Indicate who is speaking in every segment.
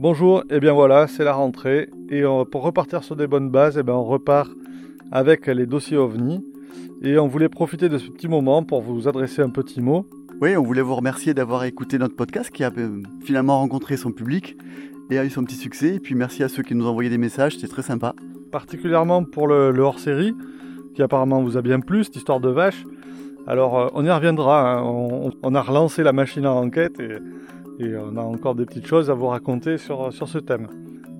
Speaker 1: Bonjour, et bien voilà, c'est la rentrée. Et pour repartir sur des bonnes bases, et bien on repart avec les dossiers OVNI. Et on voulait profiter de ce petit moment pour vous adresser un petit mot.
Speaker 2: Oui, on voulait vous remercier d'avoir écouté notre podcast qui a euh, finalement rencontré son public et a eu son petit succès. Et puis merci à ceux qui nous ont envoyé des messages, c'était très sympa.
Speaker 1: Particulièrement pour le, hors-série, qui apparemment vous a bien plu, cette histoire de vache. Alors euh, on y reviendra, hein. on, a relancé la machine à enquête et et on a encore des petites choses à vous raconter sur, sur ce thème.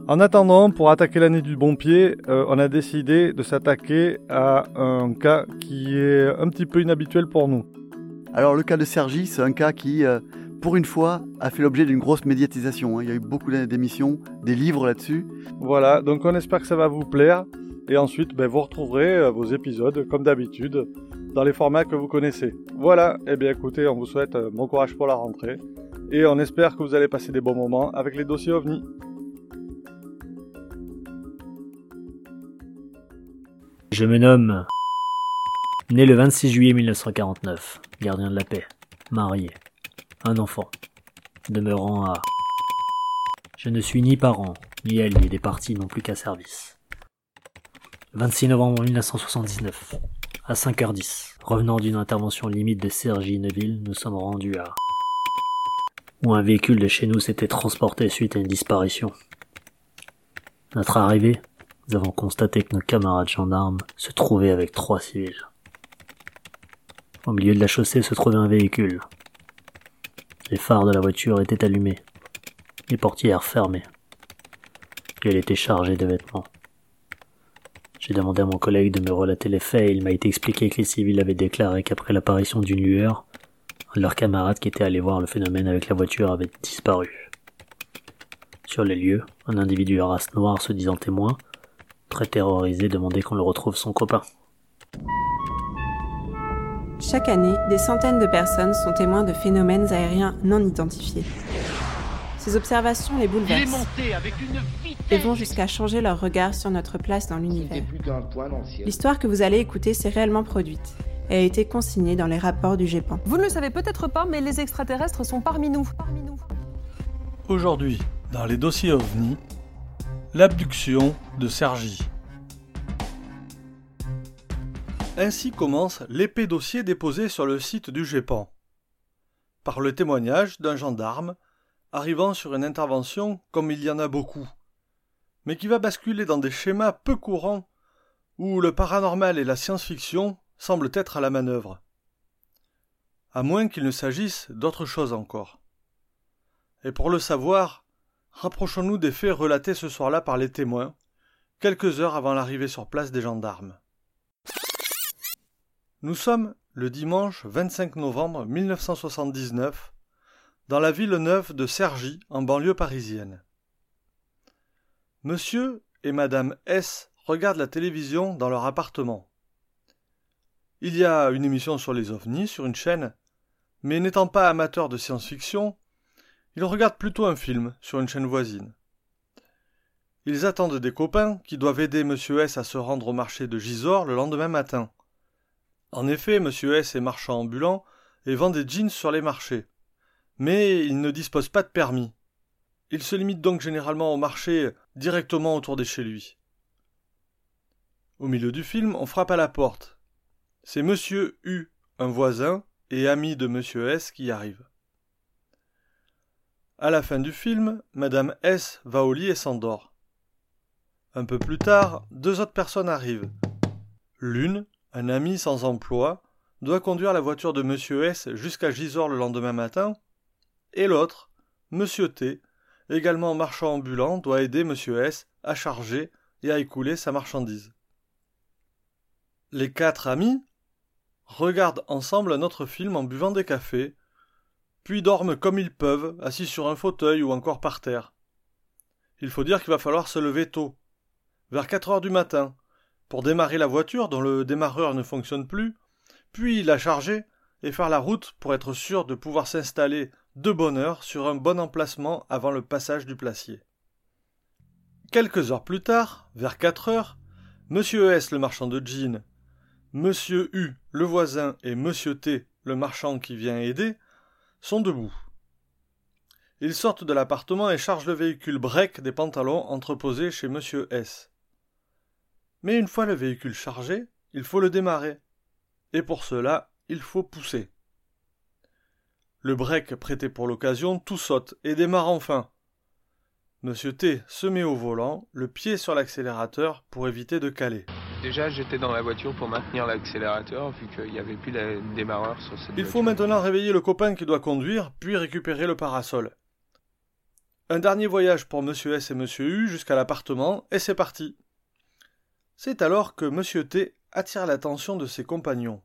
Speaker 1: En attendant, pour attaquer l'année du bon pied, euh, on a décidé de s'attaquer à un cas qui est un petit peu inhabituel pour nous.
Speaker 2: Alors le cas de Sergi, c'est un cas qui, euh, pour une fois, a fait l'objet d'une grosse médiatisation. Hein. Il y a eu beaucoup d'émissions, des livres là-dessus.
Speaker 1: Voilà, donc on espère que ça va vous plaire. Et ensuite, ben, vous retrouverez euh, vos épisodes, comme d'habitude, dans les formats que vous connaissez. Voilà, et eh bien écoutez, on vous souhaite bon courage pour la rentrée et on espère que vous allez passer des bons moments avec les dossiers OVNI.
Speaker 3: Je me nomme né le 26 juillet 1949, gardien de la paix, marié, un enfant, demeurant à je ne suis ni parent, ni allié des partis non plus qu'à service. 26 novembre 1979, à 5h10, revenant d'une intervention limite de Sergi Neville, nous sommes rendus à où un véhicule de chez nous s'était transporté suite à une disparition. Notre arrivée, nous avons constaté que nos camarades gendarmes se trouvaient avec trois civils. Au milieu de la chaussée se trouvait un véhicule. Les phares de la voiture étaient allumés, les portières fermées, et elle était chargée de vêtements. J'ai demandé à mon collègue de me relater les faits et il m'a été expliqué que les civils avaient déclaré qu'après l'apparition d'une lueur, leur camarade qui était allé voir le phénomène avec la voiture avait disparu. Sur les lieux, un individu à race noire se disant témoin, très terrorisé, demandait qu'on le retrouve son copain.
Speaker 4: Chaque année, des centaines de personnes sont témoins de phénomènes aériens non identifiés. Ces observations les bouleversent et vont jusqu'à changer leur regard sur notre place dans l'univers. L'histoire que vous allez écouter s'est réellement produite a été consigné dans les rapports du GEPAN.
Speaker 5: Vous ne le savez peut-être pas, mais les extraterrestres sont parmi nous.
Speaker 1: Aujourd'hui, dans les dossiers OVNI, l'abduction de Sergi. Ainsi commence l'épais dossier déposé sur le site du GEPAN. Par le témoignage d'un gendarme arrivant sur une intervention comme il y en a beaucoup, mais qui va basculer dans des schémas peu courants où le paranormal et la science-fiction semble être à la manœuvre. À moins qu'il ne s'agisse d'autre chose encore. Et pour le savoir, rapprochons-nous des faits relatés ce soir-là par les témoins, quelques heures avant l'arrivée sur place des gendarmes. Nous sommes le dimanche 25 novembre 1979 dans la ville neuve de Cergy, en banlieue parisienne. Monsieur et Madame S regardent la télévision dans leur appartement. Il y a une émission sur les ovnis sur une chaîne, mais n'étant pas amateur de science-fiction, ils regardent plutôt un film sur une chaîne voisine. Ils attendent des copains qui doivent aider Monsieur S à se rendre au marché de Gisors le lendemain matin. En effet, Monsieur S est marchand ambulant et vend des jeans sur les marchés. Mais il ne dispose pas de permis. Il se limite donc généralement au marché directement autour de chez lui. Au milieu du film, on frappe à la porte, c'est Monsieur U, un voisin et ami de Monsieur S, qui arrive. À la fin du film, Madame S va au lit et s'endort. Un peu plus tard, deux autres personnes arrivent. L'une, un ami sans emploi, doit conduire la voiture de Monsieur S jusqu'à Gisors le lendemain matin, et l'autre, Monsieur T, également marchand ambulant, doit aider Monsieur S à charger et à écouler sa marchandise. Les quatre amis, regardent ensemble un autre film en buvant des cafés, puis dorment comme ils peuvent, assis sur un fauteuil ou encore par terre. Il faut dire qu'il va falloir se lever tôt, vers quatre heures du matin, pour démarrer la voiture dont le démarreur ne fonctionne plus, puis la charger et faire la route pour être sûr de pouvoir s'installer de bonne heure sur un bon emplacement avant le passage du placier. Quelques heures plus tard, vers quatre heures, Monsieur S, le marchand de jeans, Monsieur U, le voisin, et Monsieur T, le marchand qui vient aider, sont debout. Ils sortent de l'appartement et chargent le véhicule break des pantalons entreposés chez Monsieur S. Mais une fois le véhicule chargé, il faut le démarrer. Et pour cela, il faut pousser. Le break prêté pour l'occasion tout saute et démarre enfin. Monsieur T se met au volant, le pied sur l'accélérateur pour éviter de caler.
Speaker 6: Déjà, j'étais dans la voiture pour maintenir l'accélérateur vu qu'il n'y avait plus de démarreur sur cette
Speaker 1: Il faut maintenant réveiller le copain qui doit conduire, puis récupérer le parasol. Un dernier voyage pour Monsieur S et Monsieur U jusqu'à l'appartement, et c'est parti. C'est alors que Monsieur T attire l'attention de ses compagnons.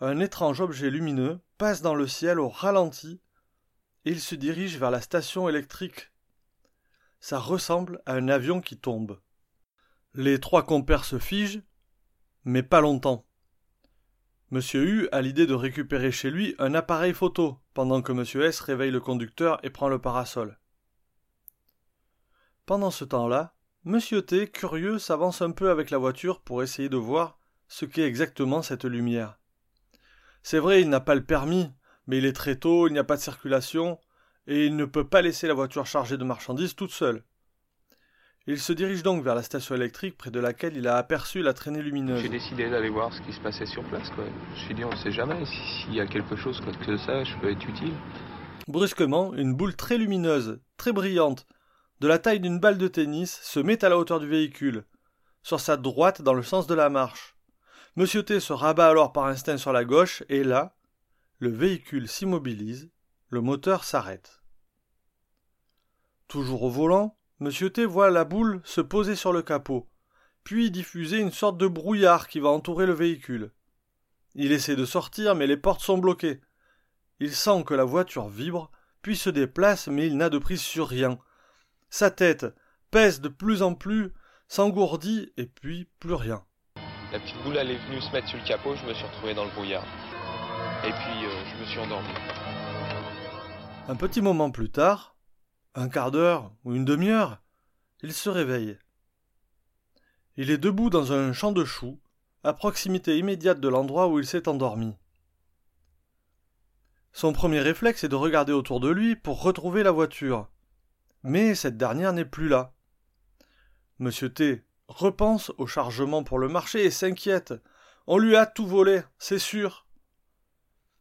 Speaker 1: Un étrange objet lumineux passe dans le ciel au ralenti et il se dirige vers la station électrique. Ça ressemble à un avion qui tombe. Les trois compères se figent, mais pas longtemps. Monsieur U a l'idée de récupérer chez lui un appareil photo, pendant que Monsieur S réveille le conducteur et prend le parasol. Pendant ce temps-là, Monsieur T, curieux, s'avance un peu avec la voiture pour essayer de voir ce qu'est exactement cette lumière. C'est vrai, il n'a pas le permis, mais il est très tôt, il n'y a pas de circulation, et il ne peut pas laisser la voiture chargée de marchandises toute seule. Il se dirige donc vers la station électrique près de laquelle il a aperçu la traînée lumineuse.
Speaker 6: J'ai décidé d'aller voir ce qui se passait sur place. Quoi. Je me suis dit, on ne sait jamais. S'il y a quelque chose que ça, je peux être utile.
Speaker 1: Brusquement, une boule très lumineuse, très brillante, de la taille d'une balle de tennis, se met à la hauteur du véhicule, sur sa droite dans le sens de la marche. Monsieur T se rabat alors par instinct sur la gauche, et là, le véhicule s'immobilise, le moteur s'arrête. Toujours au volant, Monsieur T voit la boule se poser sur le capot, puis diffuser une sorte de brouillard qui va entourer le véhicule. Il essaie de sortir, mais les portes sont bloquées. Il sent que la voiture vibre, puis se déplace, mais il n'a de prise sur rien. Sa tête pèse de plus en plus, s'engourdit, et puis plus rien.
Speaker 6: La petite boule, elle est venue se mettre sur le capot, je me suis retrouvé dans le brouillard. Et puis, euh, je me suis endormi.
Speaker 1: Un petit moment plus tard, un quart d'heure ou une demi-heure, il se réveille. Il est debout dans un champ de choux, à proximité immédiate de l'endroit où il s'est endormi. Son premier réflexe est de regarder autour de lui pour retrouver la voiture. Mais cette dernière n'est plus là. Monsieur T repense au chargement pour le marché et s'inquiète. On lui a tout volé, c'est sûr.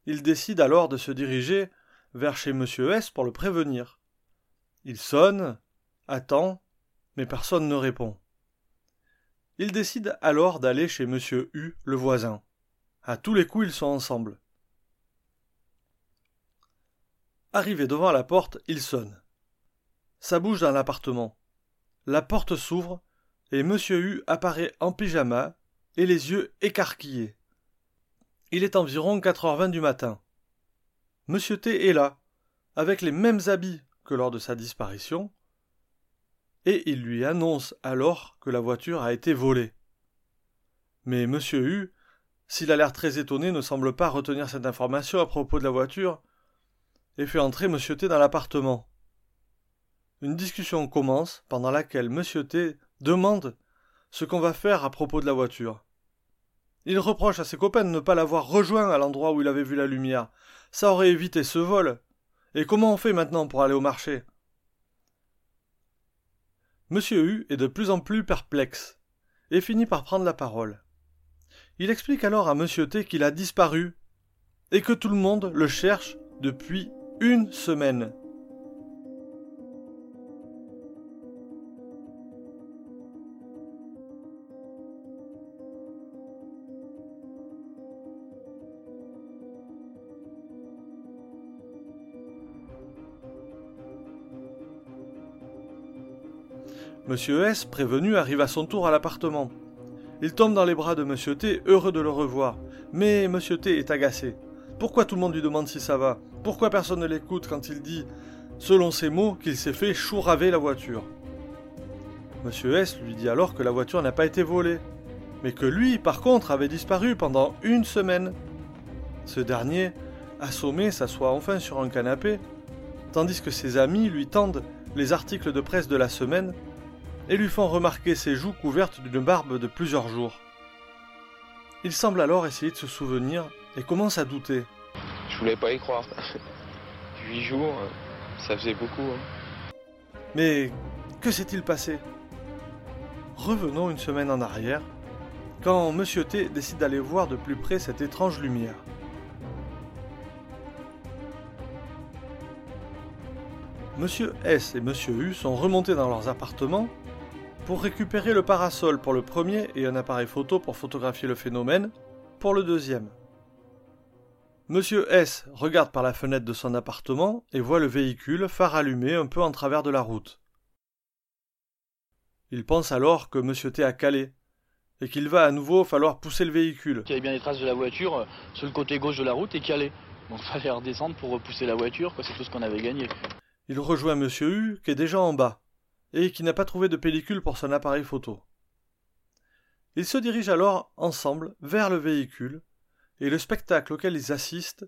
Speaker 1: Il décide alors de se diriger vers chez Monsieur S pour le prévenir. Il sonne, attend, mais personne ne répond. Il décide alors d'aller chez Monsieur U, le voisin. À tous les coups, ils sont ensemble. Arrivé devant la porte, il sonne. Ça bouge dans l'appartement. La porte s'ouvre et Monsieur U apparaît en pyjama et les yeux écarquillés. Il est environ 4h20 du matin. Monsieur T est là, avec les mêmes habits que lors de sa disparition, et il lui annonce alors que la voiture a été volée. Mais Monsieur U, s'il a l'air très étonné, ne semble pas retenir cette information à propos de la voiture, et fait entrer Monsieur T dans l'appartement. Une discussion commence pendant laquelle Monsieur T demande ce qu'on va faire à propos de la voiture. Il reproche à ses copains de ne pas l'avoir rejoint à l'endroit où il avait vu la lumière. Ça aurait évité ce vol. Et comment on fait maintenant pour aller au marché? Monsieur U est de plus en plus perplexe, et finit par prendre la parole. Il explique alors à Monsieur T qu'il a disparu, et que tout le monde le cherche depuis une semaine. Monsieur S, prévenu, arrive à son tour à l'appartement. Il tombe dans les bras de Monsieur T, heureux de le revoir. Mais Monsieur T est agacé. Pourquoi tout le monde lui demande si ça va? Pourquoi personne ne l'écoute quand il dit, selon ses mots, qu'il s'est fait chouraver la voiture? Monsieur S lui dit alors que la voiture n'a pas été volée, mais que lui, par contre, avait disparu pendant une semaine. Ce dernier, assommé, s'assoit enfin sur un canapé, tandis que ses amis lui tendent les articles de presse de la semaine et lui font remarquer ses joues couvertes d'une barbe de plusieurs jours. Il semble alors essayer de se souvenir et commence à douter.
Speaker 6: Je voulais pas y croire. Huit jours, Ça faisait beaucoup. Hein.
Speaker 1: Mais que s'est-il passé? Revenons une semaine en arrière, quand Monsieur T décide d'aller voir de plus près cette étrange lumière. Monsieur S et Monsieur U sont remontés dans leurs appartements pour récupérer le parasol pour le premier et un appareil photo pour photographier le phénomène pour le deuxième. Monsieur S regarde par la fenêtre de son appartement et voit le véhicule phare allumé un peu en travers de la route. Il pense alors que Monsieur T a calé et qu'il va à nouveau falloir pousser le véhicule.
Speaker 7: Il y avait bien des traces de la voiture euh, sur le côté gauche de la route et calé. Donc il fallait redescendre pour repousser la voiture, c'est tout ce qu'on avait gagné.
Speaker 1: Il rejoint Monsieur U qui est déjà en bas et qui n'a pas trouvé de pellicule pour son appareil photo. Ils se dirigent alors ensemble vers le véhicule et le spectacle auquel ils assistent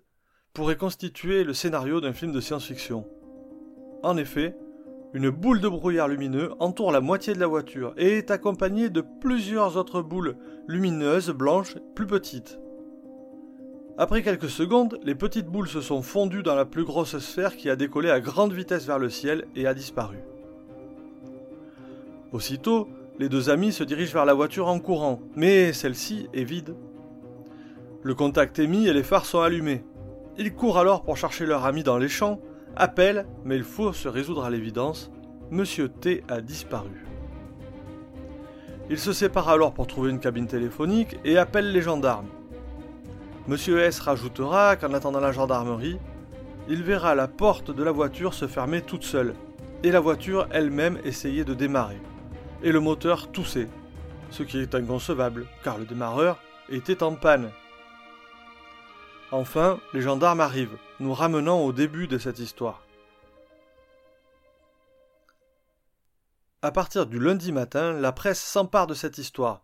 Speaker 1: pourrait constituer le scénario d'un film de science-fiction. En effet, une boule de brouillard lumineux entoure la moitié de la voiture et est accompagnée de plusieurs autres boules lumineuses blanches plus petites. Après quelques secondes, les petites boules se sont fondues dans la plus grosse sphère qui a décollé à grande vitesse vers le ciel et a disparu. Aussitôt, les deux amis se dirigent vers la voiture en courant, mais celle-ci est vide. Le contact est mis et les phares sont allumés. Ils courent alors pour chercher leur ami dans les champs, appellent, mais il faut se résoudre à l'évidence, Monsieur T a disparu. Ils se séparent alors pour trouver une cabine téléphonique et appellent les gendarmes. Monsieur S rajoutera qu'en attendant la gendarmerie, il verra la porte de la voiture se fermer toute seule, et la voiture elle-même essayer de démarrer, et le moteur tousser, ce qui est inconcevable, car le démarreur était en panne. Enfin, les gendarmes arrivent, nous ramenant au début de cette histoire. À partir du lundi matin, la presse s'empare de cette histoire,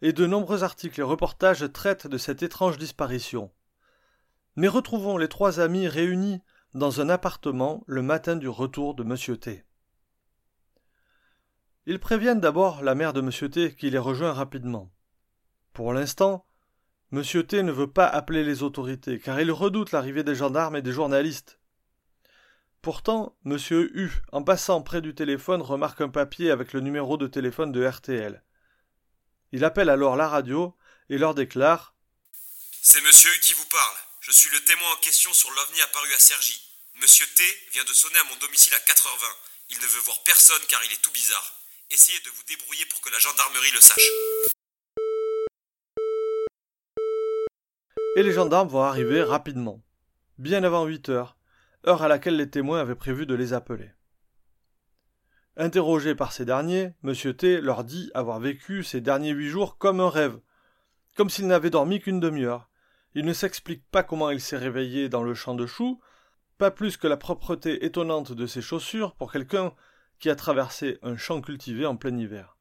Speaker 1: et de nombreux articles et reportages traitent de cette étrange disparition. Mais retrouvons les trois amis réunis dans un appartement le matin du retour de M. T. Ils préviennent d'abord la mère de M. T qui les rejoint rapidement. Pour l'instant, M. T ne veut pas appeler les autorités car il redoute l'arrivée des gendarmes et des journalistes. Pourtant, M. U, en passant près du téléphone, remarque un papier avec le numéro de téléphone de RTL. Il appelle alors la radio et leur déclare
Speaker 8: C'est Monsieur U qui vous parle. Je suis le témoin en question sur l'OVNI apparu à Sergi. Monsieur T vient de sonner à mon domicile à 4h20. Il ne veut voir personne car il est tout bizarre. Essayez de vous débrouiller pour que la gendarmerie le sache.
Speaker 1: Et les gendarmes vont arriver rapidement, bien avant 8 heures, heure à laquelle les témoins avaient prévu de les appeler. Interrogé par ces derniers, M. T leur dit avoir vécu ces derniers huit jours comme un rêve, comme s'il n'avait dormi qu'une demi-heure. Il ne s'explique pas comment il s'est réveillé dans le champ de choux, pas plus que la propreté étonnante de ses chaussures pour quelqu'un qui a traversé un champ cultivé en plein hiver.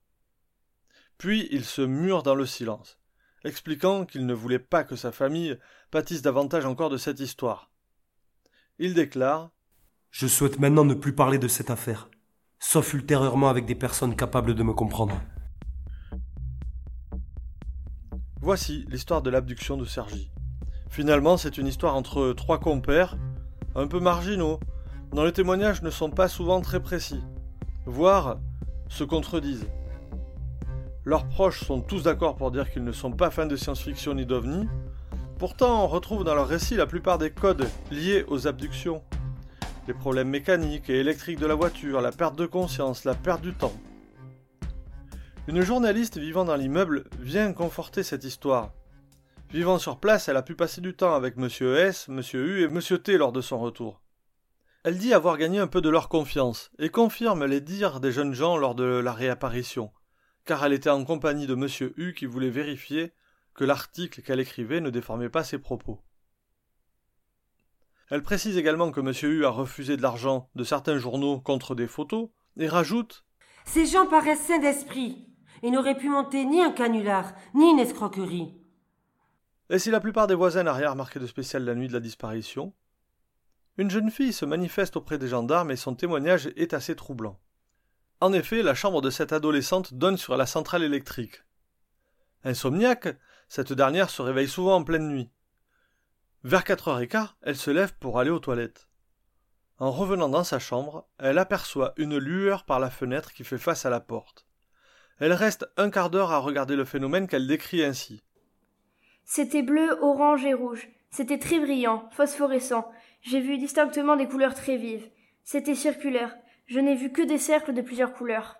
Speaker 1: Puis il se mure dans le silence, expliquant qu'il ne voulait pas que sa famille pâtisse davantage encore de cette histoire. Il déclare
Speaker 9: Je souhaite maintenant ne plus parler de cette affaire sauf ultérieurement avec des personnes capables de me comprendre.
Speaker 1: Voici l'histoire de l'abduction de Sergi. Finalement, c'est une histoire entre trois compères, un peu marginaux, dont les témoignages ne sont pas souvent très précis, voire se contredisent. Leurs proches sont tous d'accord pour dire qu'ils ne sont pas fans de science-fiction ni d'ovnis, pourtant on retrouve dans leur récit la plupart des codes liés aux abductions les problèmes mécaniques et électriques de la voiture, la perte de conscience, la perte du temps. Une journaliste vivant dans l'immeuble vient conforter cette histoire. Vivant sur place, elle a pu passer du temps avec Monsieur S, Monsieur U et Monsieur T lors de son retour. Elle dit avoir gagné un peu de leur confiance et confirme les dires des jeunes gens lors de la réapparition, car elle était en compagnie de Monsieur U qui voulait vérifier que l'article qu'elle écrivait ne déformait pas ses propos. Elle précise également que M. U a refusé de l'argent de certains journaux contre des photos et rajoute
Speaker 10: Ces gens paraissent sains d'esprit et n'auraient pu monter ni un canular, ni une escroquerie.
Speaker 1: Et si la plupart des voisins n'ont rien remarqué de spécial la nuit de la disparition, une jeune fille se manifeste auprès des gendarmes et son témoignage est assez troublant. En effet, la chambre de cette adolescente donne sur la centrale électrique. Insomniaque, cette dernière se réveille souvent en pleine nuit. Vers quatre heures et quart, elle se lève pour aller aux toilettes. En revenant dans sa chambre, elle aperçoit une lueur par la fenêtre qui fait face à la porte. Elle reste un quart d'heure à regarder le phénomène qu'elle décrit ainsi.
Speaker 11: C'était bleu, orange et rouge. C'était très brillant, phosphorescent. J'ai vu distinctement des couleurs très vives. C'était circulaire. Je n'ai vu que des cercles de plusieurs couleurs.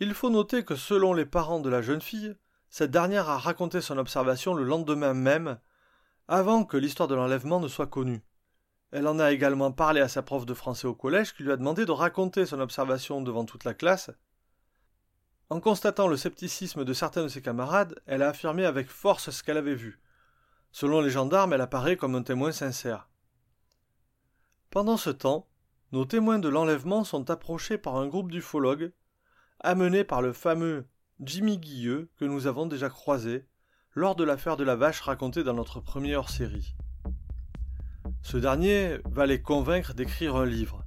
Speaker 1: Il faut noter que selon les parents de la jeune fille, cette dernière a raconté son observation le lendemain même, avant que l'histoire de l'enlèvement ne soit connue. Elle en a également parlé à sa prof de français au collège qui lui a demandé de raconter son observation devant toute la classe. En constatant le scepticisme de certains de ses camarades, elle a affirmé avec force ce qu'elle avait vu. Selon les gendarmes, elle apparaît comme un témoin sincère. Pendant ce temps, nos témoins de l'enlèvement sont approchés par un groupe d'ufologues, amenés par le fameux Jimmy Guilleux que nous avons déjà croisé lors de l'affaire de la vache racontée dans notre première hors-série. Ce dernier va les convaincre d'écrire un livre.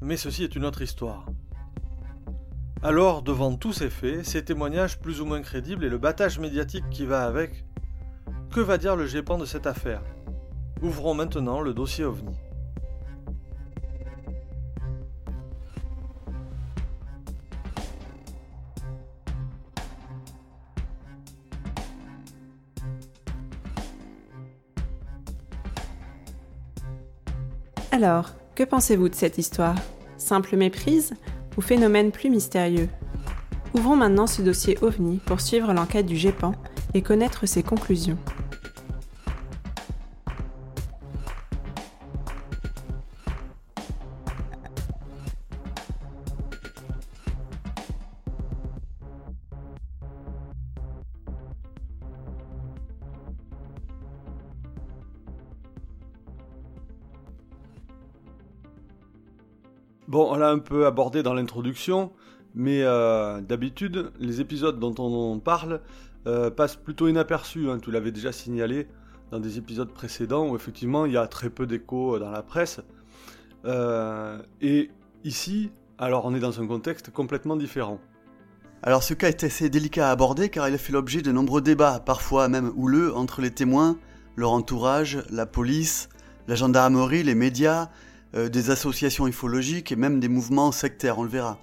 Speaker 1: Mais ceci est une autre histoire. Alors, devant tous ces faits, ces témoignages plus ou moins crédibles et le battage médiatique qui va avec, que va dire le GEPAN de cette affaire? Ouvrons maintenant le dossier OVNI.
Speaker 4: Alors, que pensez-vous de cette histoire? Simple méprise ou phénomène plus mystérieux? Ouvrons maintenant ce dossier OVNI pour suivre l'enquête du GEPAN et connaître ses conclusions.
Speaker 1: Bon, on l'a un peu abordé dans l'introduction, mais euh, d'habitude, les épisodes dont on parle euh, passent plutôt inaperçus. Hein. tu l'avais déjà signalé dans des épisodes précédents où effectivement il y a très peu d'écho euh, dans la presse. et ici, alors on est dans un contexte complètement différent.
Speaker 2: Alors ce cas est assez délicat à aborder car il a fait l'objet de nombreux débats, parfois même houleux, entre les témoins, leur entourage, la police, la gendarmerie, les médias, euh, des associations ufologiques et même des mouvements sectaires, on le verra.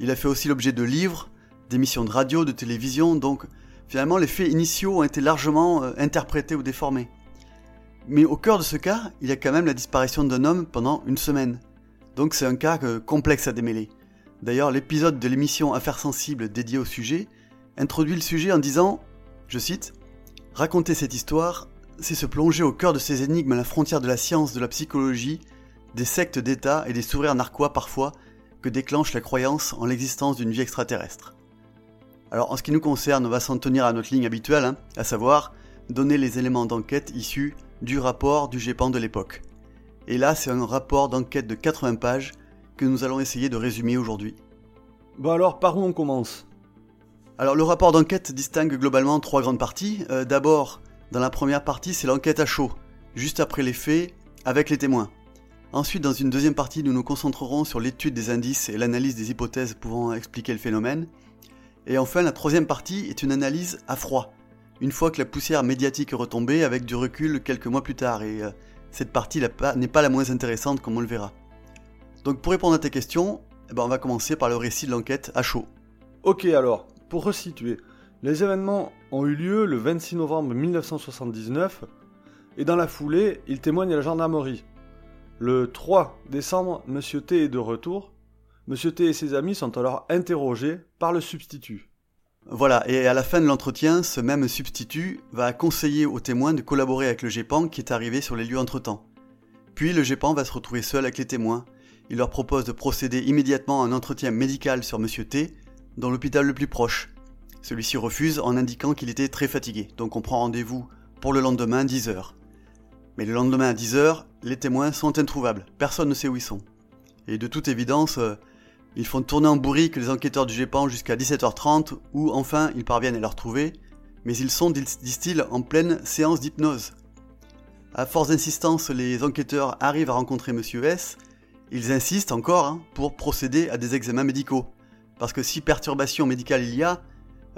Speaker 2: Il a fait aussi l'objet de livres, d'émissions de radio, de télévision, donc finalement les faits initiaux ont été largement euh, interprétés ou déformés. Mais au cœur de ce cas, il y a quand même la disparition d'un homme pendant une semaine. Donc c'est un cas euh, complexe à démêler. D'ailleurs, l'épisode de l'émission Affaires sensibles dédié au sujet introduit le sujet en disant, je cite, Raconter cette histoire, c'est se plonger au cœur de ces énigmes à la frontière de la science, de la psychologie, des sectes d'État et des sourires narquois parfois que déclenche la croyance en l'existence d'une vie extraterrestre. Alors en ce qui nous concerne, on va s'en tenir à notre ligne habituelle, hein, à savoir donner les éléments d'enquête issus du rapport du GEPAN de l'époque. Et là, c'est un rapport d'enquête de 80 pages que nous allons essayer de résumer aujourd'hui.
Speaker 1: Bon alors, par où on commence?
Speaker 2: Alors le rapport d'enquête distingue globalement trois grandes parties. Euh, d'abord, dans la première partie, c'est l'enquête à chaud, juste après les faits, avec les témoins. Ensuite, dans une deuxième partie, nous nous concentrerons sur l'étude des indices et l'analyse des hypothèses pouvant expliquer le phénomène. Et enfin, la troisième partie est une analyse à froid, une fois que la poussière médiatique est retombée avec du recul quelques mois plus tard, et euh, cette partie n'est pas la moins intéressante comme on le verra. Donc pour répondre à tes questions, eh ben, on va commencer par le récit de l'enquête à chaud.
Speaker 1: Ok alors, pour resituer, les événements ont eu lieu le 26 novembre 1979, et dans la foulée, ils témoignent à la gendarmerie, le 3 décembre, M. T est de retour. M. T et ses amis sont alors interrogés par le substitut.
Speaker 2: Voilà, et à la fin de l'entretien, ce même substitut va conseiller aux témoins de collaborer avec le GEPAN qui est arrivé sur les lieux entre-temps. Puis le GEPAN va se retrouver seul avec les témoins. Il leur propose de procéder immédiatement à un entretien médical sur M. T dans l'hôpital le plus proche. Celui-ci refuse en indiquant qu'il était très fatigué, donc on prend rendez-vous pour le lendemain 10h. Mais le lendemain à 10h, les témoins sont introuvables, personne ne sait où ils sont. Et de toute évidence, euh, ils font tourner en bourrique les enquêteurs du GEPAN jusqu'à 17h30, où enfin ils parviennent à les retrouver, mais ils sont, disent-ils, en pleine séance d'hypnose. À force d'insistance, les enquêteurs arrivent à rencontrer Monsieur S. Ils insistent encore hein, pour procéder à des examens médicaux, parce que si perturbation médicale il y a,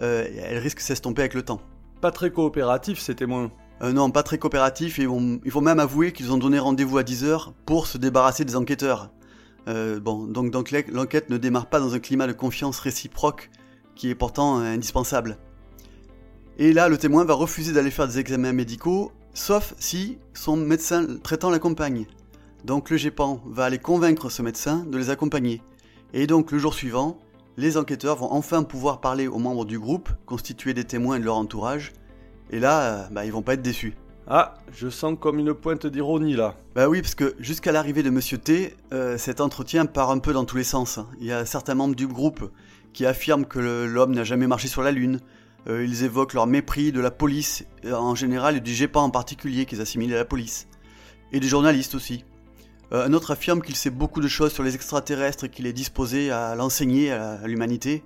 Speaker 2: euh, elle risque de s'estomper avec le temps.
Speaker 1: Pas très coopératif ces témoins.
Speaker 2: Euh, non, pas très coopératifs, et ils vont même avouer qu'ils ont donné rendez-vous à 10h pour se débarrasser des enquêteurs. Euh, bon, donc, l'enquête ne démarre pas dans un climat de confiance réciproque qui est pourtant indispensable. Et là, le témoin va refuser d'aller faire des examens médicaux, sauf si son médecin traitant l'accompagne. Donc le GEPAN va aller convaincre ce médecin de les accompagner. Et donc le jour suivant, les enquêteurs vont enfin pouvoir parler aux membres du groupe, constitués des témoins de leur entourage, et là, euh, bah, ils vont pas être déçus.
Speaker 1: Ah, je sens comme une pointe d'ironie là.
Speaker 2: Bah oui, parce que jusqu'à l'arrivée de Monsieur T, euh, cet entretien part un peu dans tous les sens. Il y a certains membres du groupe qui affirment que l'homme n'a jamais marché sur la Lune. Euh, ils évoquent leur mépris de la police en général et du GEPA en particulier qu'ils assimilent à la police. Et des journalistes aussi. un autre affirme qu'il sait beaucoup de choses sur les extraterrestres et qu'il est disposé à l'enseigner à l'humanité.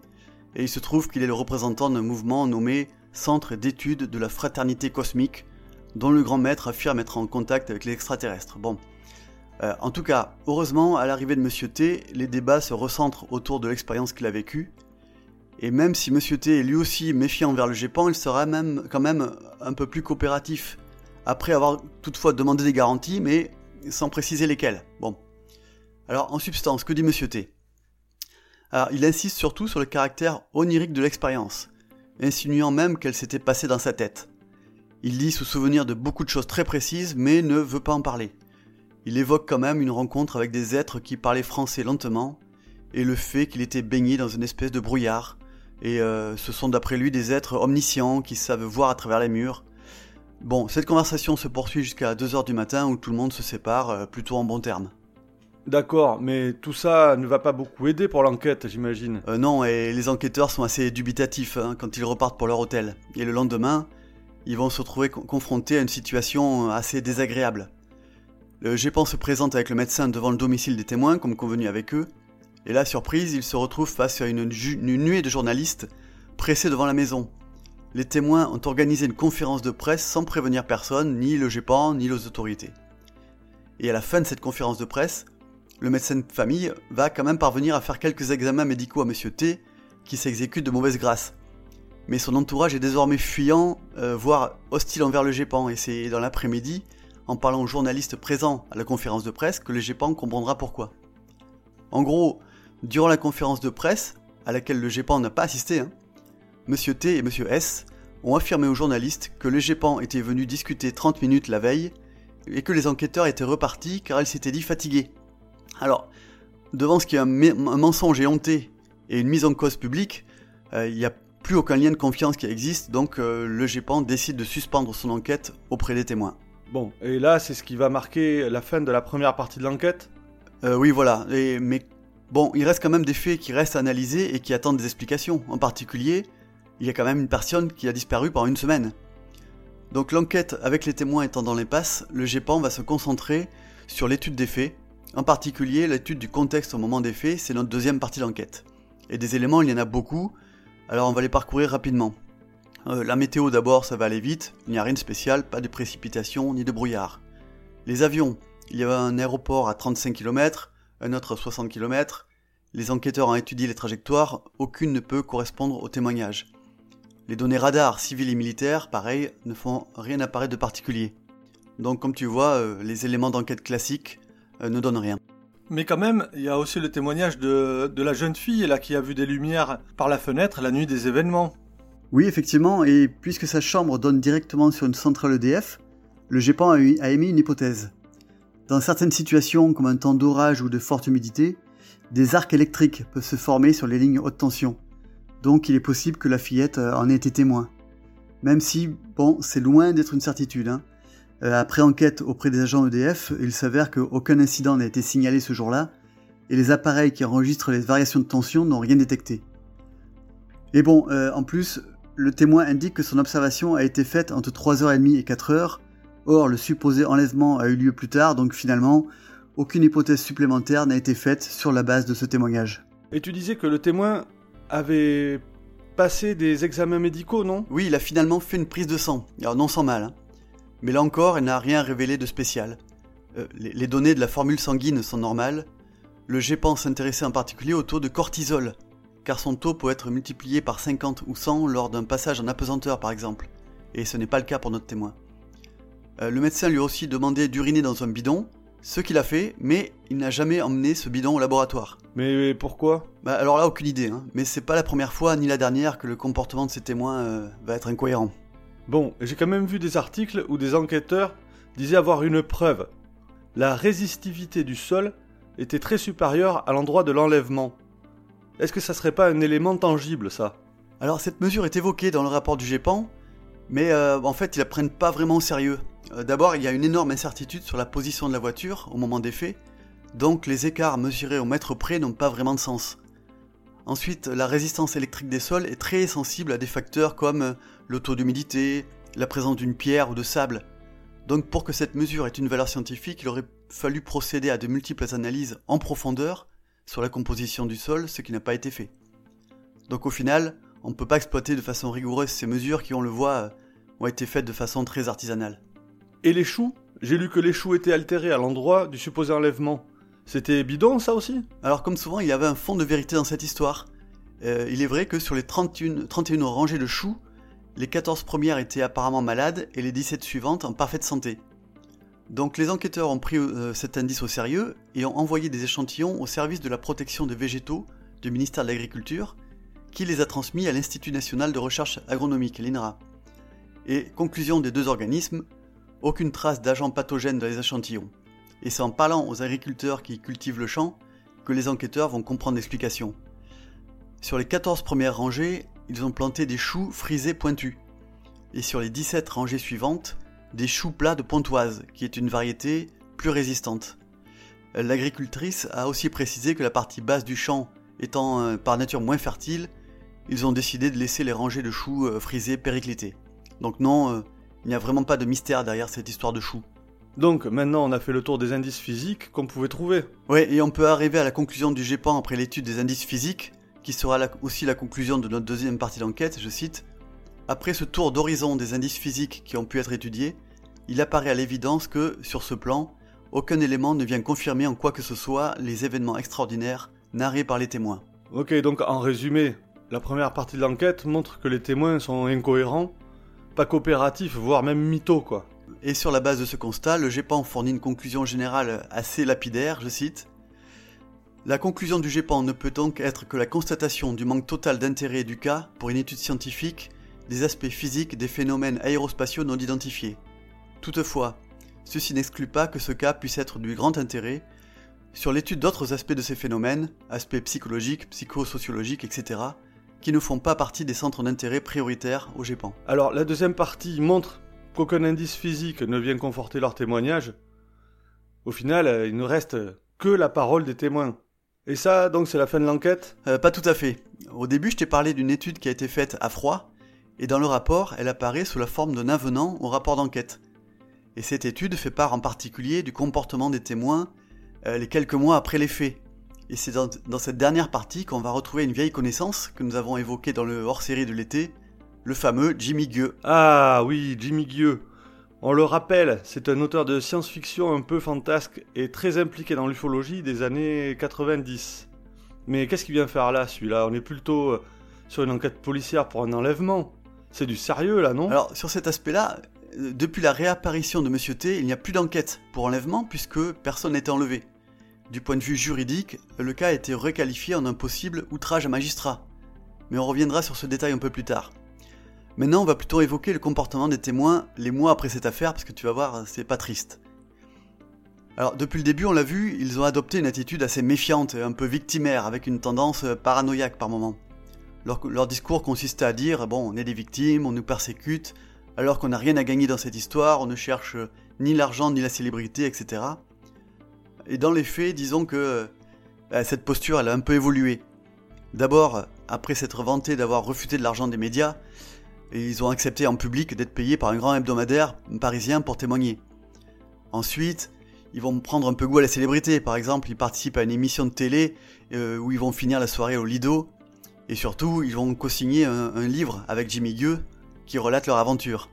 Speaker 2: Et il se trouve qu'il est le représentant d'un mouvement nommé centre d'études de la fraternité cosmique, dont le grand maître affirme être en contact avec les extraterrestres. Bon. Euh, en tout cas, heureusement, à l'arrivée de Monsieur T, les débats se recentrent autour de l'expérience qu'il a vécue. Et même si Monsieur T est lui aussi méfiant envers le GEPAN, il sera même quand même un peu plus coopératif. Après avoir toutefois demandé des garanties, mais sans préciser lesquelles. Bon. Alors, en substance, que dit Monsieur T? Alors, il insiste surtout sur le caractère onirique de l'expérience insinuant même qu'elle s'était passée dans sa tête. Il dit se souvenir de beaucoup de choses très précises, mais ne veut pas en parler. Il évoque quand même une rencontre avec des êtres qui parlaient français lentement, et le fait qu'il était baigné dans une espèce de brouillard, et euh, ce sont d'après lui des êtres omniscients qui savent voir à travers les murs. Bon, cette conversation se poursuit jusqu'à 2h du matin où tout le monde se sépare, euh, plutôt en bons termes.
Speaker 1: D'accord, mais tout ça ne va pas beaucoup aider pour l'enquête, j'imagine.
Speaker 2: Euh, non, et les enquêteurs sont assez dubitatifs hein, quand ils repartent pour leur hôtel. Et le lendemain, ils vont se retrouver confrontés à une situation assez désagréable. Le GEPAN se présente avec le médecin devant le domicile des témoins, comme convenu avec eux, et là, surprise, ils se retrouvent face à une, une nuée de journalistes pressés devant la maison. Les témoins ont organisé une conférence de presse sans prévenir personne, ni le GEPAN, ni les autorités. Et à la fin de cette conférence de presse, le médecin de famille va quand même parvenir à faire quelques examens médicaux à Monsieur T, qui s'exécute de mauvaise grâce. Mais son entourage est désormais fuyant, euh, voire hostile envers le GEPAN, et c'est dans l'après-midi, en parlant aux journalistes présents à la conférence de presse, que le GEPAN comprendra pourquoi. En gros, durant la conférence de presse, à laquelle le GEPAN n'a pas assisté, hein, Monsieur T et Monsieur S ont affirmé aux journalistes que le GEPAN était venu discuter 30 minutes la veille, et que les enquêteurs étaient repartis car ils s'étaient dit fatigués. Alors, devant ce qui est un, mensonge éhonté et une mise en cause publique, euh, il n'y a plus aucun lien de confiance qui existe, donc euh, le GEPAN décide de suspendre son enquête auprès des témoins.
Speaker 1: Bon, et là, c'est ce qui va marquer la fin de la première partie de l'enquête?
Speaker 2: Euh, Oui, voilà. mais bon, il reste quand même des faits qui restent à analyser et qui attendent des explications. En particulier, il y a quand même une personne qui a disparu pendant une semaine. Donc l'enquête avec les témoins étant dans l'impasse, le GEPAN va se concentrer sur l'étude des faits en particulier, l'étude du contexte au moment des faits, c'est notre deuxième partie d'enquête. Et des éléments, il y en a beaucoup, alors on va les parcourir rapidement. Euh, la météo d'abord, ça va aller vite, il n'y a rien de spécial, pas de précipitation ni de brouillard. Les avions, il y avait un aéroport à 35 km, un autre à 60 km. Les enquêteurs ont étudié les trajectoires, aucune ne peut correspondre au témoignage. Les données radars civils et militaires, pareil, ne font rien apparaître de particulier. Donc comme tu vois, euh, les éléments d'enquête classiques, ne donne rien.
Speaker 1: Mais quand même, il y a aussi le témoignage de, la jeune fille là qui a vu des lumières par la fenêtre la nuit des événements.
Speaker 2: Oui, effectivement, et puisque sa chambre donne directement sur une centrale EDF, le GEPAN a, a émis une hypothèse. Dans certaines situations, comme un temps d'orage ou de forte humidité, des arcs électriques peuvent se former sur les lignes haute tension. Donc il est possible que la fillette euh, en ait été témoin. Même si, bon, c'est loin d'être une certitude. Hein. Euh, après enquête auprès des agents EDF, il s'avère qu'aucun incident n'a été signalé ce jour-là, et les appareils qui enregistrent les variations de tension n'ont rien détecté. Et bon, euh, en plus, le témoin indique que son observation a été faite entre 3h30 et 4h, or le supposé enlèvement a eu lieu plus tard, donc finalement, aucune hypothèse supplémentaire n'a été faite sur la base de ce témoignage.
Speaker 1: Et tu disais que le témoin avait passé des examens médicaux, non?
Speaker 2: Oui, il a finalement fait une prise de sang, alors non sans mal. Hein. Mais là encore, elle n'a rien révélé de spécial. Euh, les, données de la formule sanguine sont normales. Le GEPAN s'intéressait en particulier au taux de cortisol, car son taux peut être multiplié par 50 ou 100 lors d'un passage en apesanteur par exemple, et ce n'est pas le cas pour notre témoin. Euh, le médecin lui a aussi demandé d'uriner dans un bidon, ce qu'il a fait, mais il n'a jamais emmené ce bidon au laboratoire.
Speaker 12: Mais pourquoi?
Speaker 2: Bah, Alors là, aucune idée, hein. mais c'est pas la première fois ni la dernière que le comportement de ces témoins euh, va être incohérent.
Speaker 12: Bon, j'ai quand même vu des articles où des enquêteurs disaient avoir une preuve. La résistivité du sol était très supérieure à l'endroit de l'enlèvement. Est-ce que ça serait pas un élément tangible, ça?
Speaker 2: Alors cette mesure est évoquée dans le rapport du GEPAN, mais euh, en fait ils la prennent pas vraiment au sérieux. Euh, d'abord, il y a une énorme incertitude sur la position de la voiture au moment des faits, donc les écarts mesurés au mètre près n'ont pas vraiment de sens. Ensuite, la résistance électrique des sols est très sensible à des facteurs comme euh, le taux d'humidité, la présence d'une pierre ou de sable. Donc pour que cette mesure ait une valeur scientifique, il aurait fallu procéder à de multiples analyses en profondeur sur la composition du sol, ce qui n'a pas été fait. Donc au final, on ne peut pas exploiter de façon rigoureuse ces mesures qui, on le voit, euh, ont été faites de façon très artisanale.
Speaker 12: Et les choux? J'ai lu que les choux étaient altérés à l'endroit du supposé enlèvement. C'était bidon ça aussi?
Speaker 2: Alors comme souvent, il y avait un fond de vérité dans cette histoire. Euh, il est vrai que sur les 31, 31 rangées de choux, les 14 premières étaient apparemment malades et les 17 suivantes en parfaite santé. Donc les enquêteurs ont pris euh, cet indice au sérieux et ont envoyé des échantillons au service de la protection des végétaux du ministère de l'Agriculture, qui les a transmis à l'Institut national de recherche agronomique, l'INRA. Et conclusion des deux organismes, aucune trace d'agents pathogènes dans les échantillons. Et c'est en parlant aux agriculteurs qui cultivent le champ que les enquêteurs vont comprendre l'explication. Sur les 14 premières rangées, ils ont planté des choux frisés pointus. Et sur les 17 rangées suivantes, des choux plats de Pontoise, qui est une variété plus résistante. L'agricultrice a aussi précisé que la partie basse du champ étant euh, par nature moins fertile, ils ont décidé de laisser les rangées de choux euh, frisés périclités. Donc non, euh, il n'y a vraiment pas de mystère derrière cette histoire de choux.
Speaker 12: Donc maintenant on a fait le tour des indices physiques qu'on pouvait trouver.
Speaker 2: Oui, et on peut arriver à la conclusion du GEPAN après l'étude des indices physiques, qui sera aussi la conclusion de notre deuxième partie d'enquête, je cite. Après ce tour d'horizon des indices physiques qui ont pu être étudiés, il apparaît à l'évidence que, sur ce plan, aucun élément ne vient confirmer en quoi que ce soit les événements extraordinaires narrés par les témoins.
Speaker 12: Ok, donc en résumé, la première partie de l'enquête montre que les témoins sont incohérents, pas coopératifs, voire même mythos, quoi.
Speaker 2: Et sur la base de ce constat, le GEPAN fournit une conclusion générale assez lapidaire, je cite. La conclusion du GEPAN ne peut donc être que la constatation du manque total d'intérêt du cas pour une étude scientifique des aspects physiques des phénomènes aérospatiaux non identifiés. Toutefois, ceci n'exclut pas que ce cas puisse être du grand intérêt sur l'étude d'autres aspects de ces phénomènes, aspects psychologiques, psychosociologiques, etc., qui ne font pas partie des centres d'intérêt prioritaires au GEPAN.
Speaker 12: Alors la deuxième partie montre qu'aucun indice physique ne vient conforter leur témoignage. Au final, euh, il ne reste que la parole des témoins. Et ça, donc, c'est la fin de l'enquête?
Speaker 2: Euh, Pas tout à fait. Au début, je t'ai parlé d'une étude qui a été faite à froid, et dans le rapport, elle apparaît sous la forme d'un avenant au rapport d'enquête. Et cette étude fait part en particulier du comportement des témoins euh, les quelques mois après les faits. Et c'est dans, dans, cette dernière partie qu'on va retrouver une vieille connaissance que nous avons évoquée dans le hors-série de l'été, le fameux Jimmy Gueux.
Speaker 12: Ah oui, Jimmy Gueux. On le rappelle, c'est un auteur de science-fiction un peu fantasque et très impliqué dans l'ufologie des années 90. Mais qu'est-ce qu'il vient faire là, celui-là? On est plutôt euh, sur une enquête policière pour un enlèvement. C'est du sérieux là, non?
Speaker 2: Alors, sur cet aspect-là, euh, depuis la réapparition de Monsieur T, il n'y a plus d'enquête pour enlèvement puisque personne n'était enlevé. Du point de vue juridique, le cas a été requalifié en un possible outrage à magistrat. Mais on reviendra sur ce détail un peu plus tard. Maintenant, on va plutôt évoquer le comportement des témoins les mois après cette affaire, parce que tu vas voir, c'est pas triste. Alors, depuis le début, on l'a vu, ils ont adopté une attitude assez méfiante un peu victimaire, avec une tendance paranoïaque par moment. Leur, discours consistait à dire Bon, on est des victimes, on nous persécute, alors qu'on n'a rien à gagner dans cette histoire, on ne cherche ni l'argent ni la célébrité, etc. Et dans les faits, disons que bah, cette posture, elle a un peu évolué. D'abord, après s'être vanté d'avoir refuté de l'argent des médias, et ils ont accepté en public d'être payés par un grand hebdomadaire parisien pour témoigner. Ensuite, ils vont prendre un peu goût à la célébrité. Par exemple, ils participent à une émission de télé euh, où ils vont finir la soirée au Lido. Et surtout, ils vont co-signer un, livre avec Jimmy Gueux qui relate leur aventure.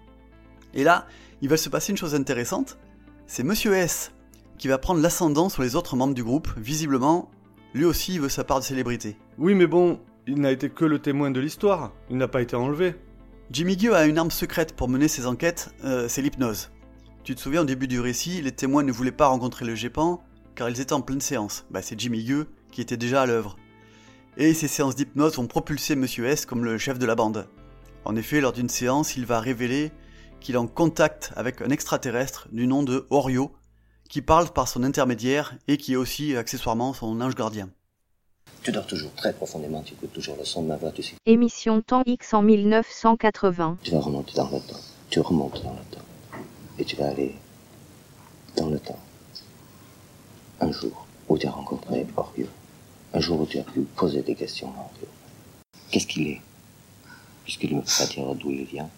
Speaker 2: Et là, il va se passer une chose intéressante. C'est Monsieur S qui va prendre l'ascendant sur les autres membres du groupe. Visiblement, lui aussi veut sa part de célébrité.
Speaker 12: Oui, mais bon, il n'a été que le témoin de l'histoire. Il n'a pas été enlevé.
Speaker 2: Jimmy Gueux a une arme secrète pour mener ses enquêtes, euh, c'est l'hypnose. Tu te souviens au début du récit, les témoins ne voulaient pas rencontrer le GEPAN car ils étaient en pleine séance. Bah, c'est Jimmy Gueux qui était déjà à l'œuvre. Et ces séances d'hypnose vont propulser Monsieur S comme le chef de la bande. En effet, lors d'une séance, il va révéler qu'il est en contact avec un extraterrestre du nom de Orio, qui parle par son intermédiaire et qui est aussi accessoirement son ange gardien.
Speaker 13: Tu dors toujours très profondément, tu écoutes toujours le son de ma voix, tu sais.
Speaker 14: Émission Temps X en 1980.
Speaker 13: Tu vas remonter dans le temps, tu remontes dans le temps, et tu vas aller dans le temps. Un jour où tu as rencontré Orio, un jour où tu as pu poser des questions à Orio. Qu'est-ce qu'il est? Puisqu'il ne peut pas dire d'où il vient,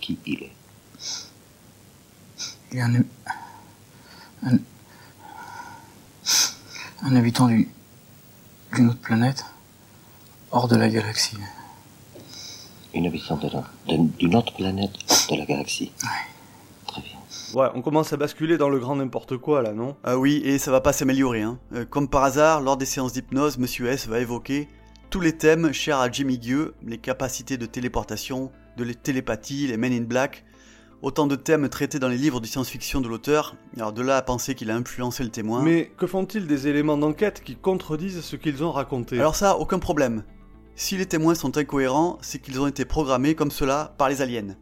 Speaker 13: qui il est?
Speaker 15: Il est un, un, un habitant du, d'une autre planète, hors de la galaxie.
Speaker 13: Une habitant d'une autre planète hors de la galaxie. Très bien.
Speaker 1: Ouais, on commence à basculer dans le grand n'importe quoi là, non?
Speaker 2: Ah oui, et ça va pas s'améliorer. Hein. Euh, comme par hasard, lors des séances d'hypnose, Monsieur S va évoquer tous les thèmes chers à Jimmy Gueux, les capacités de téléportation, de la télépathie, les Men in Black, autant de thèmes traités dans les livres de science-fiction de l'auteur, alors de là à penser qu'il a influencé le témoin.
Speaker 1: Mais que font-ils des éléments d'enquête qui contredisent ce qu'ils ont raconté?
Speaker 2: Alors ça, aucun problème. Si les témoins sont incohérents, c'est qu'ils ont été programmés comme cela par les aliens.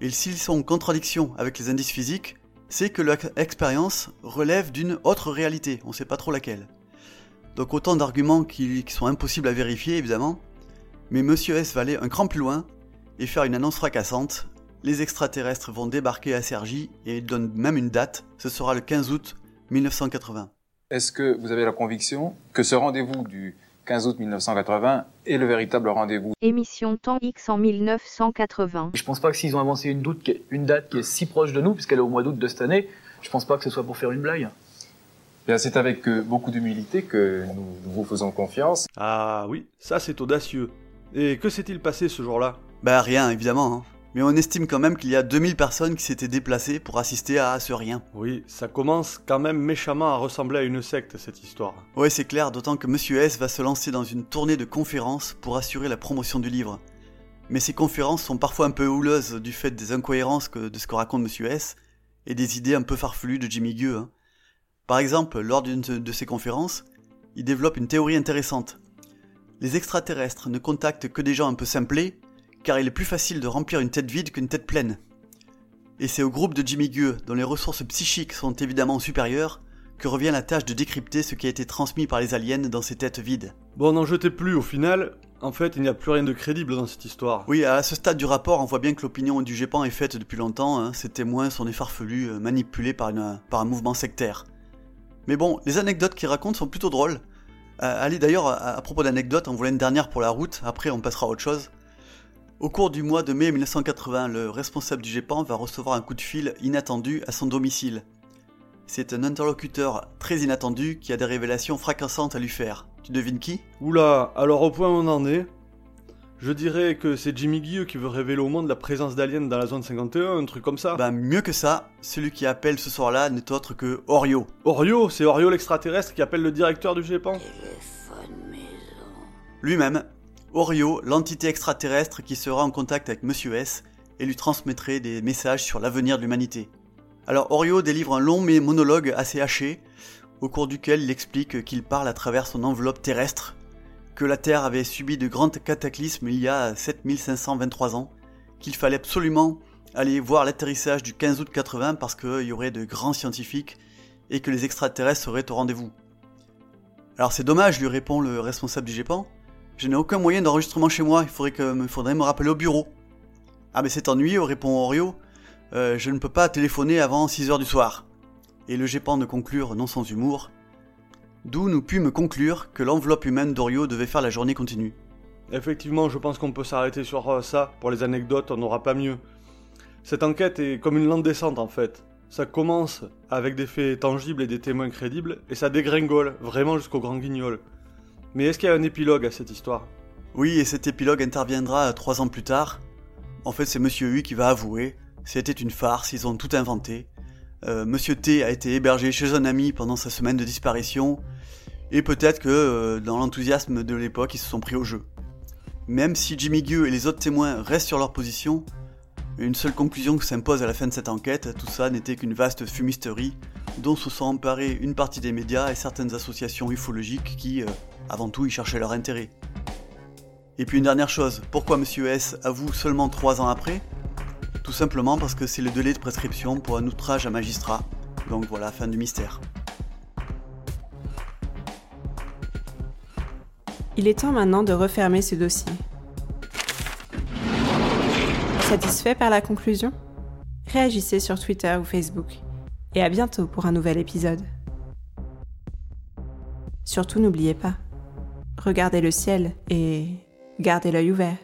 Speaker 2: Et s'ils sont en contradiction avec les indices physiques, c'est que leur expérience relève d'une autre réalité, on sait pas trop laquelle. Donc autant d'arguments qui, qui, sont impossibles à vérifier évidemment, mais Monsieur S va aller un cran plus loin et faire une annonce fracassante les extraterrestres vont débarquer à Sergi et il donne même une date, ce sera le 15 août 1980.
Speaker 16: Est-ce que vous avez la conviction que ce rendez-vous du 15 août 1980 est le véritable rendez-vous?
Speaker 14: Émission Temps X en 1980.
Speaker 7: Je pense pas que s'ils ont avancé une, doute, une date qui est si proche de nous, puisqu'elle est au mois d'août de cette année, je pense pas que ce soit pour faire une blague.
Speaker 16: C'est avec euh, beaucoup d'humilité que nous vous faisons confiance.
Speaker 1: Ah oui, ça c'est audacieux. Et que s'est-il passé ce jour-là?
Speaker 2: Bah rien, évidemment. Hein mais on estime quand même qu'il y a 2000 personnes qui s'étaient déplacées pour assister à ce rien.
Speaker 1: Oui, ça commence quand même méchamment à ressembler à une secte cette histoire.
Speaker 2: Ouais, c'est clair, d'autant que Monsieur S va se lancer dans une tournée de conférences pour assurer la promotion du livre. Mais ces conférences sont parfois un peu houleuses du fait des incohérences de ce que raconte Monsieur S et des idées un peu farfelues de Jimmy Gueux. Hein. Par exemple, lors d'une de ces conférences, il développe une théorie intéressante. Les extraterrestres ne contactent que des gens un peu simplés car il est plus facile de remplir une tête vide qu'une tête pleine. Et c'est au groupe de Jimmy Gueux, dont les ressources psychiques sont évidemment supérieures, que revient la tâche de décrypter ce qui a été transmis par les aliens dans ces têtes vides.
Speaker 1: Bon, n'en jetez plus, au final, en fait, il n'y a plus rien de crédible dans cette histoire.
Speaker 2: Oui, à ce stade du rapport, on voit bien que l'opinion du GEPAN est faite depuis longtemps, hein. ces témoins sont des farfelus euh, manipulés par, par un mouvement sectaire. Mais bon, les anecdotes qu'il raconte sont plutôt drôles. Euh, allez, d'ailleurs, à, à, propos d'anecdotes, on voulait une dernière pour la route, après on passera à autre chose. Au cours du mois de mai 1980, le responsable du GEPAN va recevoir un coup de fil inattendu à son domicile. C'est un interlocuteur très inattendu qui a des révélations fracassantes à lui faire. Tu devines qui?
Speaker 1: Oula, alors au point où on en est, je dirais que c'est Jimmy Guilleux qui veut révéler au monde la présence d'aliens dans la zone 51, un truc comme ça.
Speaker 2: Ben mieux que ça, celui qui appelle ce soir-là n'est autre que Orio.
Speaker 1: Orio C'est Orio l'extraterrestre qui appelle le directeur du GEPAN
Speaker 2: Lui-même, Orio, l'entité extraterrestre qui sera en contact avec Monsieur S et lui transmettrait des messages sur l'avenir de l'humanité. Alors Orio délivre un long monologue assez haché, au cours duquel il explique qu'il parle à travers son enveloppe terrestre, que la Terre avait subi de grands cataclysmes il y a 7523 ans, qu'il fallait absolument aller voir l'atterrissage du 15 août 80 parce qu'il y aurait de grands scientifiques et que les extraterrestres seraient au rendez-vous. Alors c'est dommage, lui répond le responsable du GEPAN, je n'ai aucun moyen d'enregistrement chez moi, il faudrait, que, faudrait me rappeler au bureau. Ah mais c'est ennuyeux, répond Orio. Euh, je ne peux pas téléphoner avant 6 heures du soir. Et le GEPAN de conclure, non sans humour. D'où nous pûmes conclure que l'enveloppe humaine d'Orio devait faire la journée continue.
Speaker 1: Effectivement, je pense qu'on peut s'arrêter sur euh, ça. Pour les anecdotes, on n'aura pas mieux. Cette enquête est comme une lente descente en fait. Ça commence avec des faits tangibles et des témoins crédibles, et ça dégringole, vraiment jusqu'au grand guignol. Mais est-ce qu'il y a un épilogue à cette histoire?
Speaker 2: Oui, et cet épilogue interviendra trois ans plus tard. En fait, c'est Monsieur U qui va avouer. C'était une farce, ils ont tout inventé. Euh, Monsieur T a été hébergé chez un ami pendant sa semaine de disparition. Et peut-être que, euh, dans l'enthousiasme de l'époque, ils se sont pris au jeu. Même si Jimmy Gueux et les autres témoins restent sur leur position, Une seule conclusion qui s'impose à la fin de cette enquête, tout ça n'était qu'une vaste fumisterie dont se sont emparés une partie des médias et certaines associations ufologiques qui, euh, avant tout, y cherchaient leur intérêt. Et puis une dernière chose, pourquoi Monsieur S avoue seulement trois ans après? Tout simplement parce que c'est le délai de prescription pour un outrage à magistrat. Donc voilà, fin du mystère.
Speaker 4: Il est temps maintenant de refermer ce dossier. Satisfait par la conclusion? Réagissez sur Twitter ou Facebook. Et à bientôt pour un nouvel épisode. Surtout n'oubliez pas, regardez le ciel et gardez l'œil ouvert.